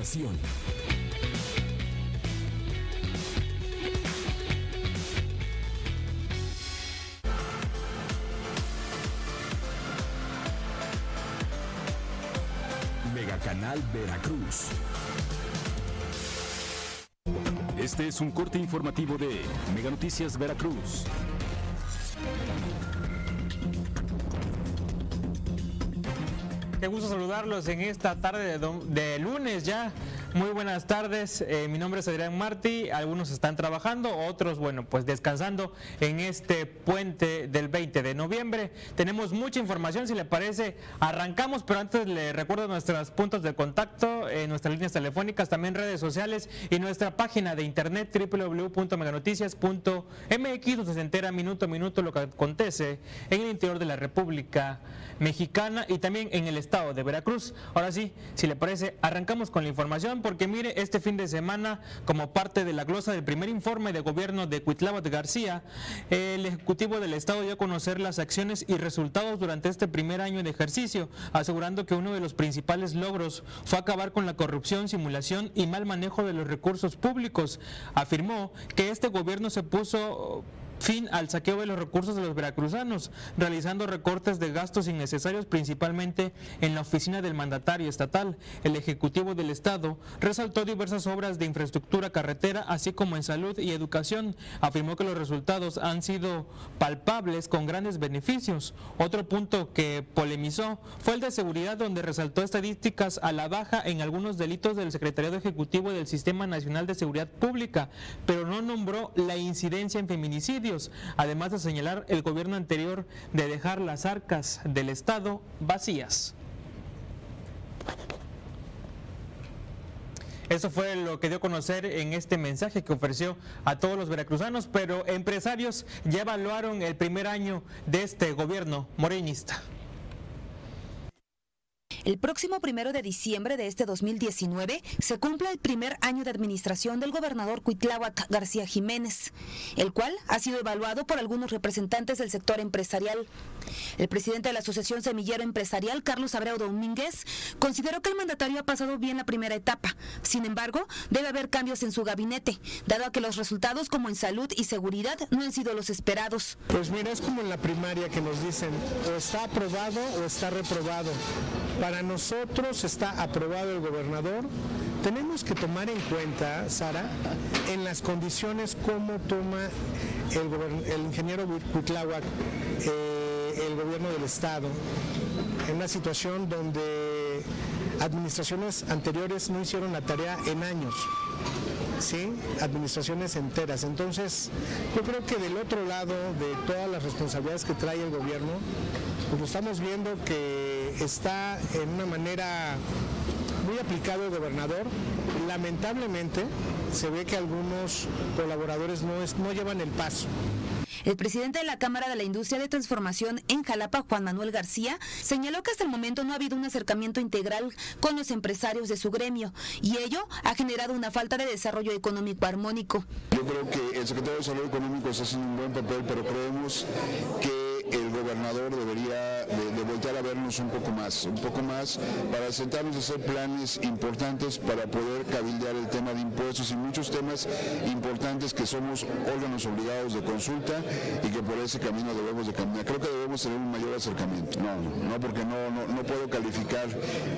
información. Mega Canal Veracruz. Este es un corte informativo de Mega Noticias Veracruz. En esta tarde de, de lunes ya. Muy buenas tardes, eh, mi nombre es Adrián Martí, algunos están trabajando, otros, bueno, pues descansando en este puente del 20 de noviembre. Tenemos mucha información, si le parece, arrancamos, pero antes le recuerdo nuestros puntos de contacto, eh, nuestras líneas telefónicas, también redes sociales y nuestra página de internet www.meganoticias.mx, donde se entera minuto a minuto lo que acontece en el interior de la República Mexicana y también en el estado de Veracruz. Ahora sí, si le parece, arrancamos con la información porque mire, este fin de semana, como parte de la glosa del primer informe de gobierno de Cuitláhuac García, el Ejecutivo del Estado dio a conocer las acciones y resultados durante este primer año de ejercicio, asegurando que uno de los principales logros fue acabar con la corrupción, simulación y mal manejo de los recursos públicos. Afirmó que este gobierno se puso fin al saqueo de los recursos de los veracruzanos, realizando recortes de gastos innecesarios principalmente en la oficina del mandatario estatal. El Ejecutivo del Estado resaltó diversas obras de infraestructura carretera, así como en salud y educación. Afirmó que los resultados han sido palpables con grandes beneficios. Otro punto que polemizó fue el de seguridad, donde resaltó estadísticas a la baja en algunos delitos del Secretariado Ejecutivo del Sistema Nacional de Seguridad Pública, pero no nombró la incidencia en feminicidio además de señalar el gobierno anterior de dejar las arcas del Estado vacías. Eso fue lo que dio a conocer en este mensaje que ofreció a todos los veracruzanos, pero empresarios ya evaluaron el primer año de este gobierno morenista. El próximo primero de diciembre de este 2019 se cumple el primer año de administración del gobernador Cuitláhuac García Jiménez, el cual ha sido evaluado por algunos representantes del sector empresarial. El presidente de la Asociación Semillero Empresarial, Carlos Abreu Domínguez, consideró que el mandatario ha pasado bien la primera etapa. Sin embargo, debe haber cambios en su gabinete, dado a que los resultados como en salud y seguridad no han sido los esperados. Pues mira, es como en la primaria que nos dicen, o está aprobado o está reprobado. Nosotros está aprobado el gobernador. Tenemos que tomar en cuenta, Sara, en las condiciones cómo toma el, el ingeniero Cuitláhuac eh, el gobierno del Estado, en una situación donde administraciones anteriores no hicieron la tarea en años. ¿sí? administraciones enteras. Entonces, yo creo que del otro lado de todas las responsabilidades que trae el gobierno, pues estamos viendo que está en una manera muy aplicado el gobernador. Lamentablemente se ve que algunos colaboradores no, es, no llevan el paso. El presidente de la Cámara de la Industria de Transformación en Jalapa, Juan Manuel García, señaló que hasta el momento no ha habido un acercamiento integral con los empresarios de su gremio y ello ha generado una falta de desarrollo económico armónico. Yo creo que el secretario de Desarrollo Económico está haciendo un buen papel, pero creemos que gobernador debería de, de, voltear a vernos un poco más, un poco más para sentarnos a hacer planes importantes para poder cabildear el tema de impuestos y muchos temas importantes que somos órganos obligados de consulta y que por ese camino debemos de caminar. Creo que debemos tener un mayor acercamiento. No, no, porque no, no, no puedo calificar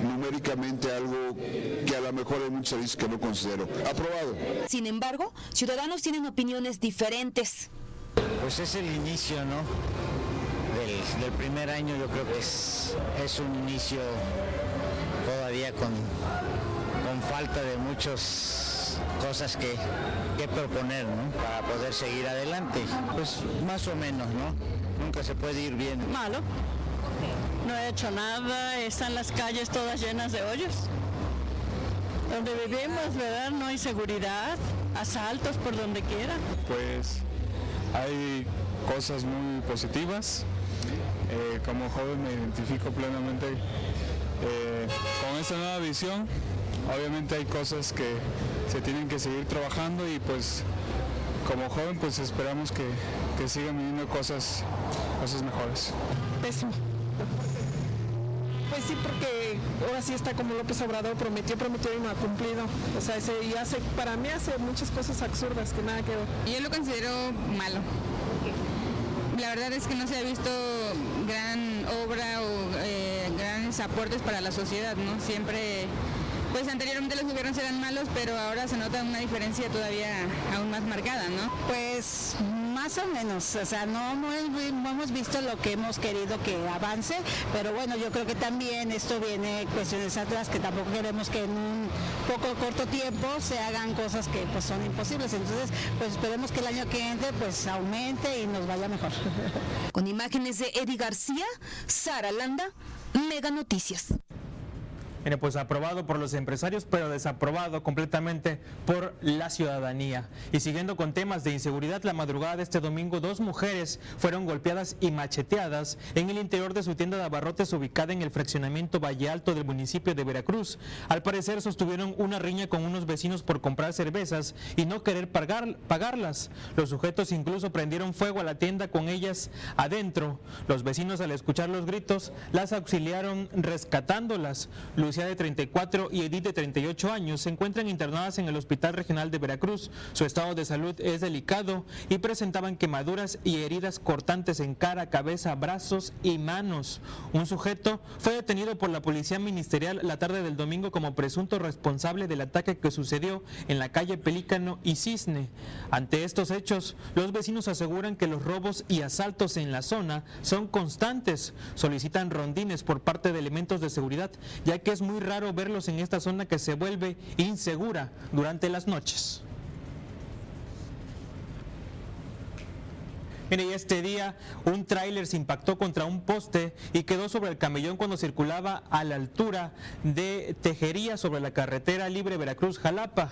numéricamente algo que a lo mejor hay muchos servicios que no considero. Aprobado. Sin embargo, ciudadanos tienen opiniones diferentes. Pues es el inicio, ¿no? Del, primer año yo creo que es, es un inicio todavía con, con falta de muchas cosas que, que proponer ¿no? para poder seguir adelante. Pues más o menos, ¿no? Nunca se puede ir bien. Malo. No he hecho nada, están las calles todas llenas de hoyos. Donde vivimos, ¿verdad? No hay seguridad, asaltos por donde quiera. Pues hay cosas muy positivas. Eh, como joven me identifico plenamente eh, con esta nueva visión. Obviamente hay cosas que se tienen que seguir trabajando y pues como joven pues esperamos que, que sigan viniendo cosas, cosas mejores. Pésimo. Pues sí, porque ahora sí está como López Obrador, prometió, prometió y no ha cumplido. O sea, ese, y hace, para mí hace muchas cosas absurdas que nada que ver. Yo lo considero malo. La verdad es que no se ha visto gran obra o eh, grandes aportes para la sociedad, ¿no? Siempre pues anteriormente los gobiernos eran malos, pero ahora se nota una diferencia todavía aún más marcada, ¿no? Pues más o menos, o sea, no, no, hemos visto lo que hemos querido que avance, pero bueno, yo creo que también esto viene cuestiones atrás que tampoco queremos que en un poco corto tiempo se hagan cosas que pues son imposibles, entonces pues esperemos que el año que entre pues aumente y nos vaya mejor. Con imágenes de Eddie García, Sara Landa, Mega Noticias. Bueno, pues aprobado por los empresarios, pero desaprobado completamente por la ciudadanía. Y siguiendo con temas de inseguridad, la madrugada de este domingo, dos mujeres fueron golpeadas y macheteadas en el interior de su tienda de abarrotes ubicada en el fraccionamiento Valle Alto del municipio de Veracruz. Al parecer sostuvieron una riña con unos vecinos por comprar cervezas y no querer pagar, pagarlas. Los sujetos incluso prendieron fuego a la tienda con ellas adentro. Los vecinos al escuchar los gritos las auxiliaron rescatándolas de 34 y Edith de 38 años se encuentran internadas en el Hospital Regional de Veracruz. Su estado de salud es delicado y presentaban quemaduras y heridas cortantes en cara, cabeza, brazos y manos. Un sujeto fue detenido por la Policía Ministerial la tarde del domingo como presunto responsable del ataque que sucedió en la calle Pelícano y Cisne. Ante estos hechos, los vecinos aseguran que los robos y asaltos en la zona son constantes. Solicitan rondines por parte de elementos de seguridad, ya que es muy raro verlos en esta zona que se vuelve insegura durante las noches. Mire, y este día un tráiler se impactó contra un poste y quedó sobre el camellón cuando circulaba a la altura de Tejería sobre la carretera libre Veracruz-Jalapa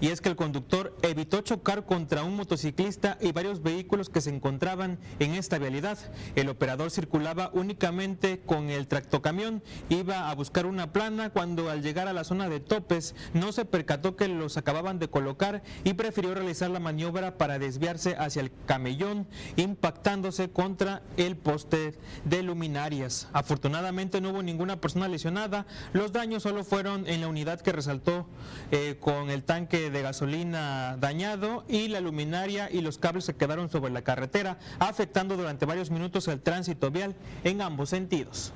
y es que el conductor evitó chocar contra un motociclista y varios vehículos que se encontraban en esta vialidad. El operador circulaba únicamente con el tractocamión, iba a buscar una plana cuando al llegar a la zona de topes no se percató que los acababan de colocar y prefirió realizar la maniobra para desviarse hacia el camellón, impactándose contra el poste de luminarias. Afortunadamente no hubo ninguna persona lesionada, los daños solo fueron en la unidad que resaltó eh, con el de gasolina dañado y la luminaria y los cables se quedaron sobre la carretera, afectando durante varios minutos el tránsito vial en ambos sentidos.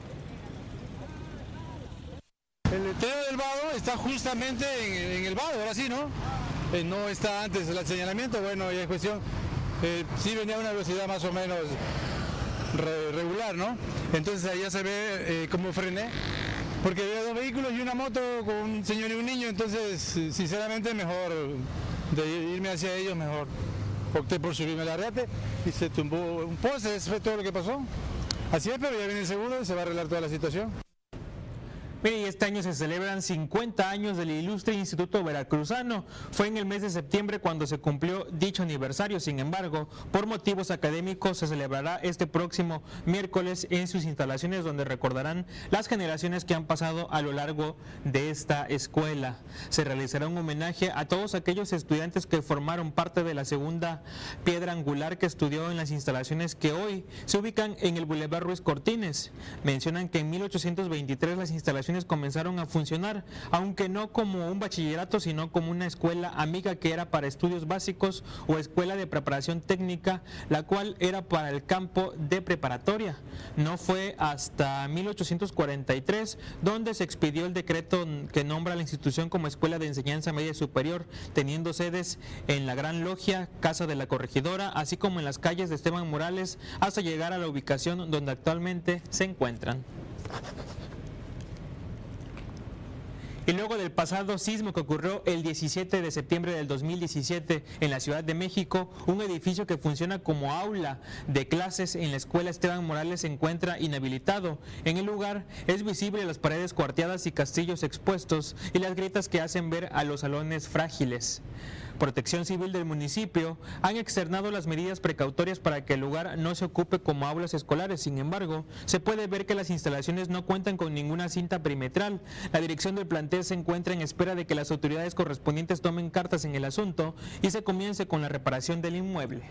El letrero del vado está justamente en, el vado, ahora sí, ¿no? Eh, no está antes del señalamiento, bueno, ya es cuestión, eh, sí venía a una velocidad más o menos regular, ¿no? Entonces ya se ve eh, cómo frené porque había dos vehículos y una moto con un señor y un niño, entonces sinceramente mejor de irme hacia ellos, mejor opté por subirme al arrate y se tumbó un poste, eso fue todo lo que pasó. Así es, pero ya viene el seguro y se va a arreglar toda la situación. Mire, este año se celebran 50 años del ilustre Instituto Veracruzano. Fue en el mes de septiembre cuando se cumplió dicho aniversario. Sin embargo, por motivos académicos se celebrará este próximo miércoles en sus instalaciones donde recordarán las generaciones que han pasado a lo largo de esta escuela. Se realizará un homenaje a todos aquellos estudiantes que formaron parte de la segunda piedra angular que estudió en las instalaciones que hoy se ubican en el Boulevard Ruiz Cortines. Mencionan que en 1823 las instalaciones comenzaron a funcionar, aunque no como un bachillerato, sino como una escuela amiga que era para estudios básicos o escuela de preparación técnica, la cual era para el campo de preparatoria. No fue hasta 1843 donde se expidió el decreto que nombra la institución como escuela de enseñanza media superior, teniendo sedes en la Gran Logia, Casa de la Corregidora, así como en las calles de Esteban Morales, hasta llegar a la ubicación donde actualmente se encuentran. Y luego del pasado sismo que ocurrió el 17 de septiembre del 2017 en la Ciudad de México, un edificio que funciona como aula de clases en la escuela Esteban Morales se encuentra inhabilitado. En el lugar es visible las paredes cuarteadas y castillos expuestos y las grietas que hacen ver a los salones frágiles. Protección Civil del municipio han externado las medidas precautorias para que el lugar no se ocupe como aulas escolares. Sin embargo, se puede ver que las instalaciones no cuentan con ninguna cinta perimetral. La dirección del plantel se encuentra en espera de que las autoridades correspondientes tomen cartas en el asunto y se comience con la reparación del inmueble.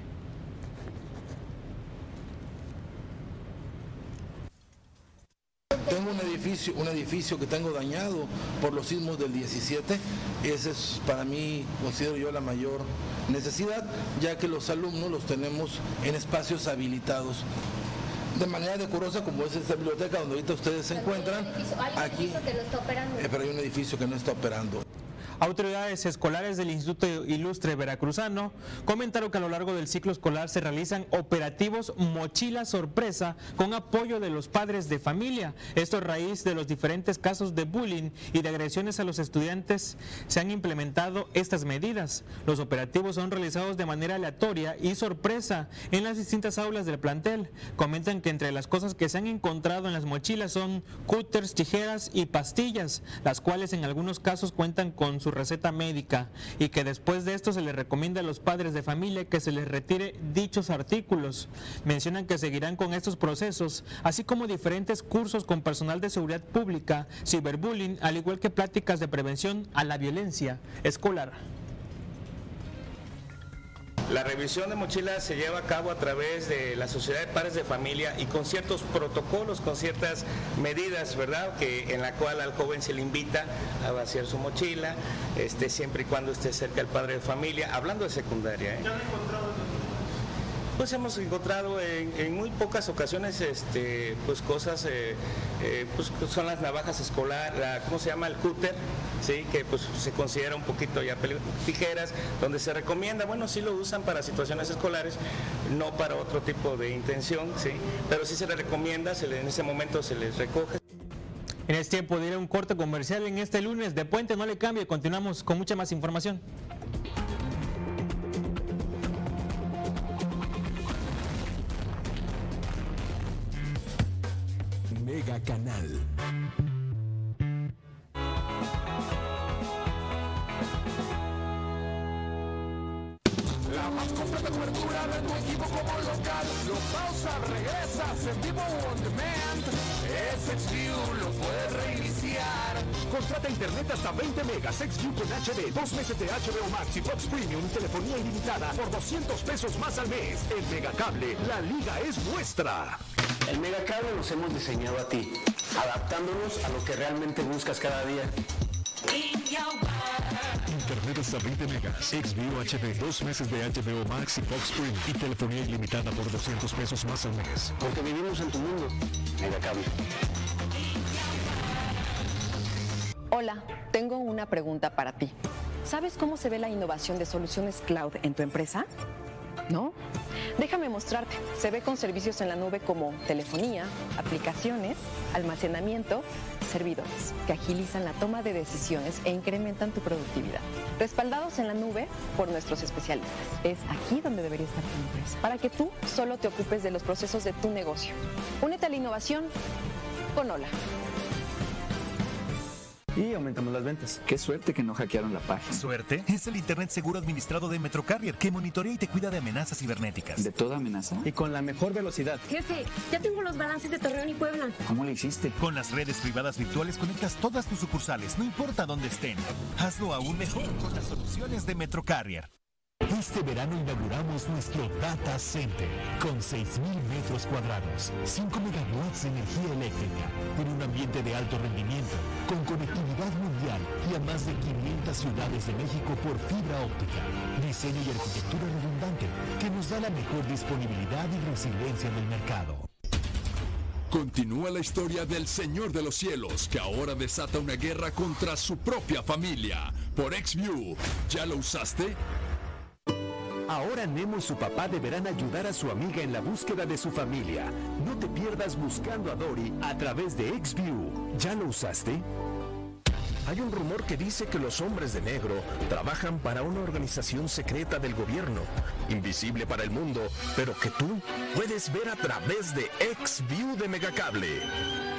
Tengo un edificio, un edificio que tengo dañado por los sismos del 17. Ese es para mí, considero yo, la mayor necesidad, ya que los alumnos los tenemos en espacios habilitados de manera decorosa como es esta biblioteca donde ahorita ustedes se encuentran. Aquí, eh, pero hay un edificio que no está operando. Autoridades escolares del Instituto Ilustre Veracruzano comentaron que a lo largo del ciclo escolar se realizan operativos mochila sorpresa con apoyo de los padres de familia. Esto a raíz de los diferentes casos de bullying y de agresiones a los estudiantes se han implementado estas medidas. Los operativos son realizados de manera aleatoria y sorpresa en las distintas aulas del plantel. Comentan que entre las cosas que se han encontrado en las mochilas son cúters, tijeras y pastillas, las cuales en algunos casos cuentan con su receta médica y que después de esto se les recomienda a los padres de familia que se les retire dichos artículos. Mencionan que seguirán con estos procesos, así como diferentes cursos con personal de seguridad pública, ciberbullying, al igual que pláticas de prevención a la violencia escolar. La revisión de mochilas se lleva a cabo a través de la Sociedad de Padres de Familia y con ciertos protocolos, con ciertas medidas, ¿verdad? Que en la cual al joven se le invita a vaciar su mochila, este, siempre y cuando esté cerca el padre de familia, hablando de secundaria. ¿eh? Pues hemos encontrado en, muy pocas ocasiones este, pues cosas, eh, eh, pues son las navajas escolar, la, ¿cómo se llama? El cúter, ¿sí? que pues se considera un poquito ya tijeras, donde se recomienda, bueno, sí lo usan para situaciones escolares, no para otro tipo de intención, ¿sí? pero sí se les recomienda, se en ese momento se les recoge. En este tiempo diré un corte comercial en este lunes de Puente, no le cambie, continuamos con mucha más información. Canal. La más completa cobertura de tu equipo como local. Lo pausa, regresa, en vivo on demand. Es XView, lo puedes reiniciar. Contrata internet hasta 20 megas, XView con HD, dos meses de HBO Max y Fox Premium y telefonía ilimitada por 200 pesos más al mes. En Megacable, la liga es nuestra. El Megacable los hemos diseñado a ti, adaptándonos a lo que realmente buscas cada día. Internet hasta 20 megas, XView HD, dos meses de HBO Max y Fox Premium y telefonía ilimitada por 200 pesos más al mes. Porque vivimos en tu mundo. Megacable. Hola, tengo una pregunta para ti. ¿Sabes cómo se ve la innovación de soluciones cloud en tu empresa? ¿No? Déjame mostrarte. Se ve con servicios en la nube como telefonía, aplicaciones, almacenamiento, servidores, que agilizan la toma de decisiones e incrementan tu productividad. Respaldados en la nube por nuestros especialistas. Es aquí donde debería estar tu empresa, para que tú solo te ocupes de los procesos de tu negocio. Únete a la innovación con Hola y aumentamos las ventas. Qué suerte que no hackearon la página. ¿Suerte? Es el Internet seguro administrado de Metrocarrier que monitorea y te cuida de amenazas cibernéticas. ¿De toda amenaza? Y con la mejor velocidad. Jefe, ya tengo los balances de Torreón y Puebla. ¿Cómo lo hiciste? Con las redes privadas virtuales conectas todas tus sucursales, no importa dónde estén. Hazlo aún mejor con las soluciones de Metrocarrier. Este verano inauguramos nuestro Data Center con 6.000 metros cuadrados, 5 megawatts de energía eléctrica, en un ambiente de alto rendimiento, con conectividad mundial y a más de 500 ciudades de México por fibra óptica. Diseño y arquitectura redundante que nos da la mejor disponibilidad y resiliencia del mercado. Continúa la historia del Señor de los Cielos, que ahora desata una guerra contra su propia familia. Por XView, ¿ya lo usaste? Ahora Nemo y su papá deberán ayudar a su amiga en la búsqueda de su familia. No te pierdas buscando a Dory a través de XView. ¿Ya lo usaste? Hay un rumor que dice que los hombres de negro trabajan para una organización secreta del gobierno, invisible para el mundo, pero que tú puedes ver a través de XView de Megacable.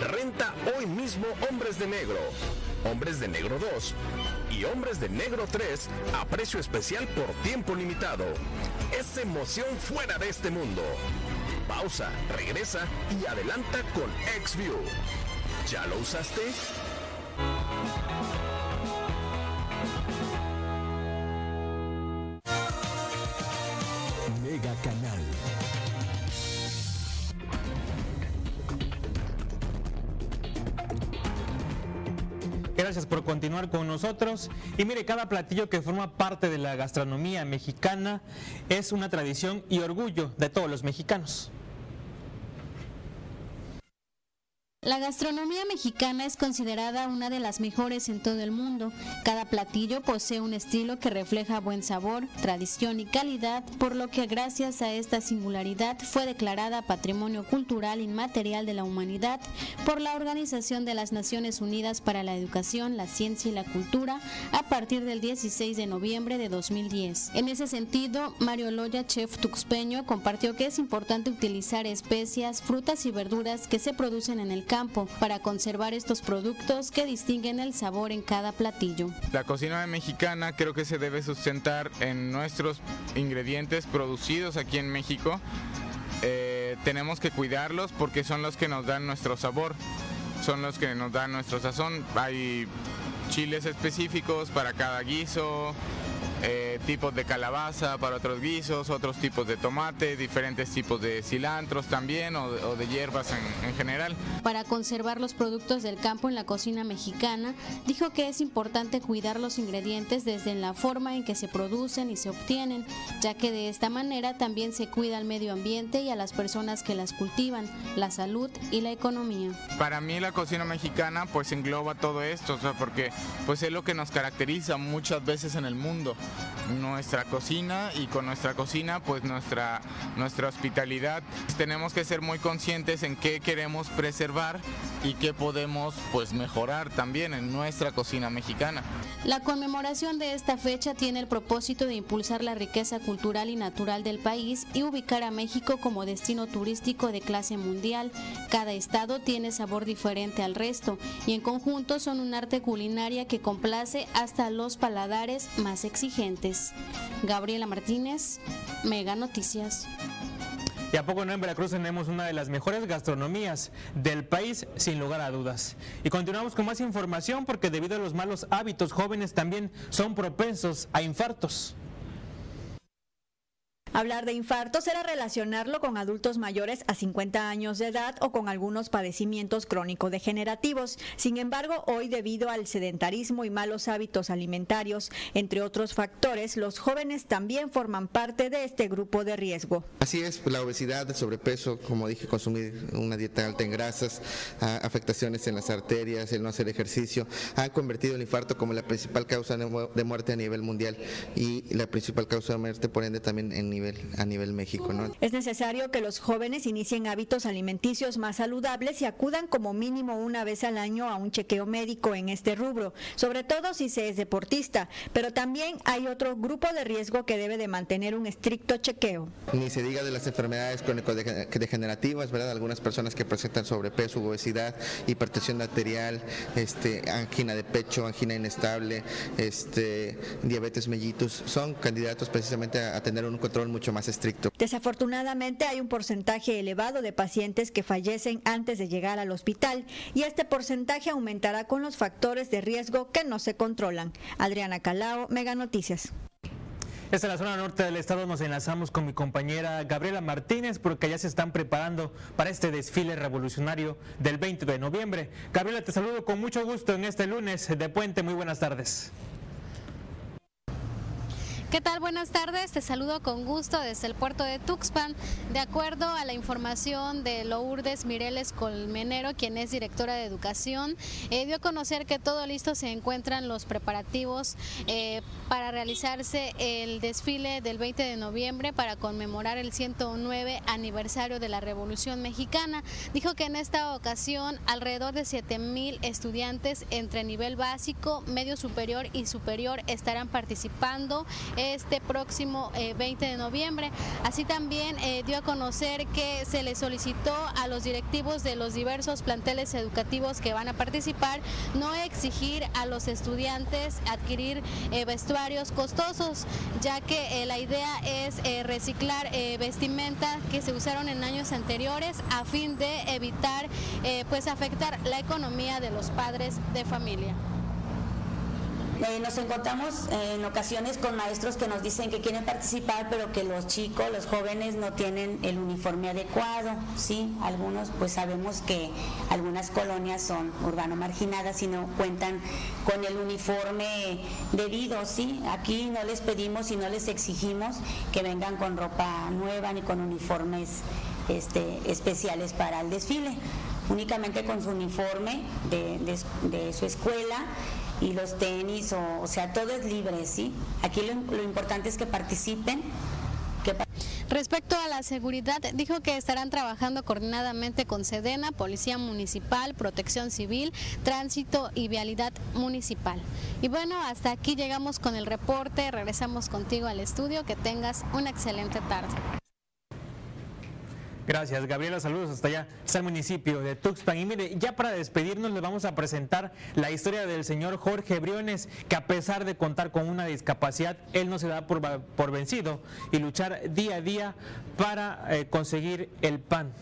Renta hoy mismo Hombres de Negro, Hombres de Negro 2 y Hombres de Negro 3 a precio especial por tiempo limitado. Es emoción fuera de este mundo. Pausa, regresa y adelanta con XView. ¿Ya lo usaste? Continuar con nosotros. Y mire, cada platillo que forma parte de la gastronomía mexicana es una tradición y orgullo de todos los mexicanos. La gastronomía mexicana es considerada una de las mejores en todo el mundo. Cada platillo posee un estilo que refleja buen sabor, tradición y calidad, por lo que gracias a esta singularidad fue declarada Patrimonio Cultural Inmaterial de la Humanidad por la Organización de las Naciones Unidas para la Educación, la Ciencia y la Cultura a partir del 16 de noviembre de 2010. En ese sentido, Mario Loya, chef tuxpeño, compartió que es importante utilizar especias, frutas y verduras que se producen en el campo para conservar estos productos que distinguen el sabor en cada platillo. La cocina mexicana creo que se debe sustentar en nuestros ingredientes producidos aquí en México. Eh, tenemos que cuidarlos porque son los que nos dan nuestro sabor, son los que nos dan nuestro sazón. Hay chiles específicos para cada guiso, eh, tipos de calabaza para otros guisos, otros tipos de tomate, diferentes tipos de cilantros también o, de hierbas en, en, general. Para conservar los productos del campo en la cocina mexicana, dijo que es importante cuidar los ingredientes desde la forma en que se producen y se obtienen, ya que de esta manera también se cuida al medio ambiente y a las personas que las cultivan, la salud y la economía. Para mí la cocina mexicana pues engloba todo esto, o sea, porque pues es lo que nos caracteriza muchas veces en el mundo nuestra cocina y con nuestra cocina pues nuestra, nuestra hospitalidad. Tenemos que ser muy conscientes en qué queremos preservar y qué podemos pues mejorar también en nuestra cocina mexicana. La conmemoración de esta fecha tiene el propósito de impulsar la riqueza cultural y natural del país y ubicar a México como destino turístico de clase mundial. Cada estado tiene sabor diferente al resto y en conjunto son un arte culinaria que complace hasta los paladares más exigentes. Gabriela Martínez, Mega Noticias. Y a poco no en Veracruz tenemos una de las mejores gastronomías del país, sin lugar a dudas. Y continuamos con más información porque debido a los malos hábitos jóvenes también son propensos a infartos. Hablar de infartos era relacionarlo con adultos mayores a 50 años de edad o con algunos padecimientos crónico-degenerativos. Sin embargo, hoy debido al sedentarismo y malos hábitos alimentarios, entre otros factores, los jóvenes también forman parte de este grupo de riesgo. Así es, la obesidad, el sobrepeso, como dije, consumir una dieta alta en grasas, afectaciones en las arterias, el no hacer ejercicio, han convertido el infarto como la principal causa de muerte a nivel mundial y la principal causa de muerte, por ende, también en nivel a nivel México. ¿no? Es necesario que los jóvenes inicien hábitos alimenticios más saludables y acudan como mínimo una vez al año a un chequeo médico en este rubro, sobre todo si se es deportista, pero también hay otro grupo de riesgo que debe de mantener un estricto chequeo. Ni se diga de las enfermedades crónico-degenerativas, ¿verdad? Algunas personas que presentan sobrepeso, obesidad, hipertensión arterial, este, angina de pecho, angina inestable, este, diabetes mellitus, son candidatos precisamente a tener un control mucho más estricto. Desafortunadamente hay un porcentaje elevado de pacientes que fallecen antes de llegar al hospital y este porcentaje aumentará con los factores de riesgo que no se controlan. Adriana Calao, Mega Noticias. Esta es la zona norte del estado. Nos enlazamos con mi compañera Gabriela Martínez porque ya se están preparando para este desfile revolucionario del 20 de noviembre. Gabriela, te saludo con mucho gusto en este lunes de Puente. Muy buenas tardes. ¿Qué tal? Buenas tardes. Te saludo con gusto desde el puerto de Tuxpan. De acuerdo a la información de Lourdes Mireles Colmenero, quien es directora de educación, eh, dio a conocer que todo listo se encuentran los preparativos eh, para realizarse el desfile del 20 de noviembre para conmemorar el 109 aniversario de la Revolución Mexicana. Dijo que en esta ocasión alrededor de 7 mil estudiantes entre nivel básico, medio superior y superior estarán participando este próximo 20 eh, de noviembre. Así también eh, dio a conocer que se le solicitó a los directivos de los diversos planteles educativos que van a participar no exigir a los estudiantes adquirir eh, vestuarios costosos, ya que la idea es reciclar vestimenta que se usaron en años anteriores a fin de evitar pues afectar la economía de los padres de familia. Eh, nos encontramos eh, en ocasiones con maestros que nos dicen que quieren participar, pero que los chicos, los jóvenes no tienen el uniforme adecuado, ¿sí? Algunos, pues sabemos que algunas colonias son urbano marginadas y no cuentan con el uniforme debido, ¿sí? Aquí no les pedimos y no les exigimos que vengan con ropa nueva ni con uniformes este, especiales para el desfile, únicamente con su uniforme de, de- de su escuela y los tenis, o, o sea, todo es libre, ¿sí? Aquí lo, lo importante es que participen, Respecto a la seguridad, dijo que estarán trabajando coordinadamente con Sedena, Policía Municipal, Protección Civil, Tránsito y Vialidad Municipal. Y bueno, hasta aquí llegamos con el reporte, regresamos contigo al estudio, que tengas una excelente tarde. Gracias, Gabriela. Saludos hasta allá, hasta el municipio de Tuxpan. Y mire, ya para despedirnos les vamos a presentar la historia del señor Jorge Briones, que a pesar de contar con una discapacidad, él no se da por, por vencido y luchar día a día para eh, conseguir el pan.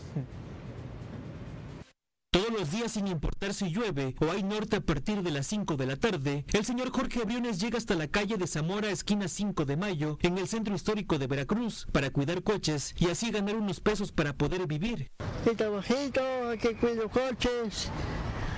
Todos los días, sin importar si llueve o hay norte a partir de las 5 de la tarde, el señor Jorge Briones llega hasta la calle de Zamora, esquina 5 de mayo, en el centro histórico de Veracruz, para cuidar coches y así ganar unos pesos para poder vivir. Y trabajito, aquí cuido coches,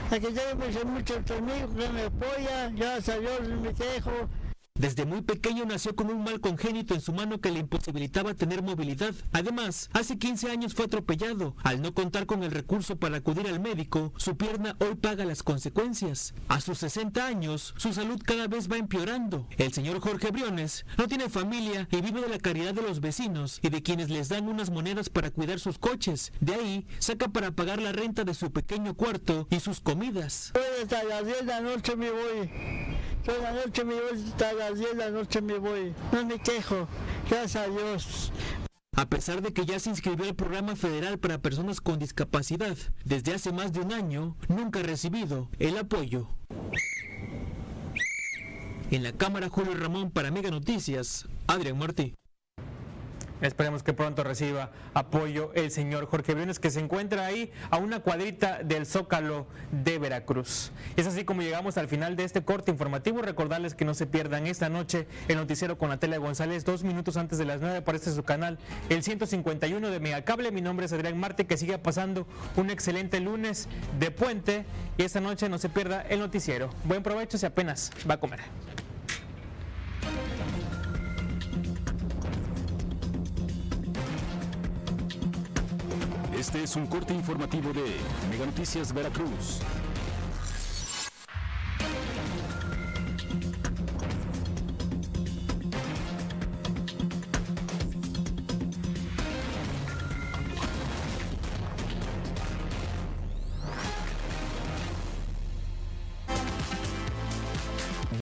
aquí tengo muchos amigos que me apoyan, gracias a Dios me. Desde muy pequeño nació con un mal congénito en su mano que le imposibilitaba tener movilidad. Además, hace 15 años fue atropellado. Al no contar con el recurso para acudir al médico, su pierna hoy paga las consecuencias. A sus 60 años, su salud cada vez va empeorando. El señor Jorge Briones no tiene familia y vive de la caridad de los vecinos y de quienes les dan unas monedas para cuidar sus coches. De ahí, saca para pagar la renta de su pequeño cuarto y sus comidas. Hoy hasta las 10 de la noche me voy. Toda la noche me voy, hasta las 10 de la noche me voy. No me quejo, gracias a Dios. A pesar de que ya se inscribió al programa federal para personas con discapacidad, desde hace más de un año nunca ha recibido el apoyo. En la Cámara Julio Ramón para Mega Noticias, Adrián Martí. Esperemos que pronto reciba apoyo el señor Jorge Briones, que se encuentra ahí a una cuadrita del Zócalo de Veracruz. Es así como llegamos al final de este corte informativo. Recordarles que no se pierdan esta noche el noticiero con Natalia González, dos minutos antes de las nueve por este su canal, el 151 de Megacable. Mi nombre es Adrián Marte, que siga pasando un excelente lunes de puente y esta noche no se pierda el noticiero. Buen provecho si apenas va a comer. Este es un corte informativo de Mega Noticias Veracruz.